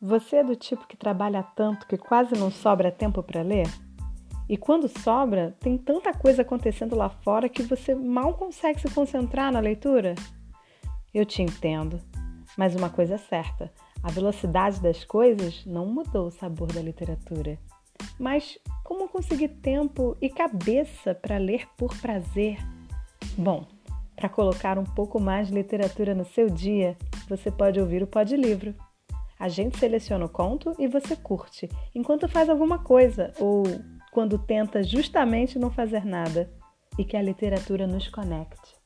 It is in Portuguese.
Você é do tipo que trabalha tanto que quase não sobra tempo para ler? E quando sobra, tem tanta coisa acontecendo lá fora que você mal consegue se concentrar na leitura? Eu te entendo, mas uma coisa é certa: a velocidade das coisas não mudou o sabor da literatura. Mas como conseguir tempo e cabeça para ler por prazer? Bom, para colocar um pouco mais de literatura no seu dia, você pode ouvir o Pod Livro. A gente seleciona o conto e você curte, enquanto faz alguma coisa ou quando tenta justamente não fazer nada e que a literatura nos conecte.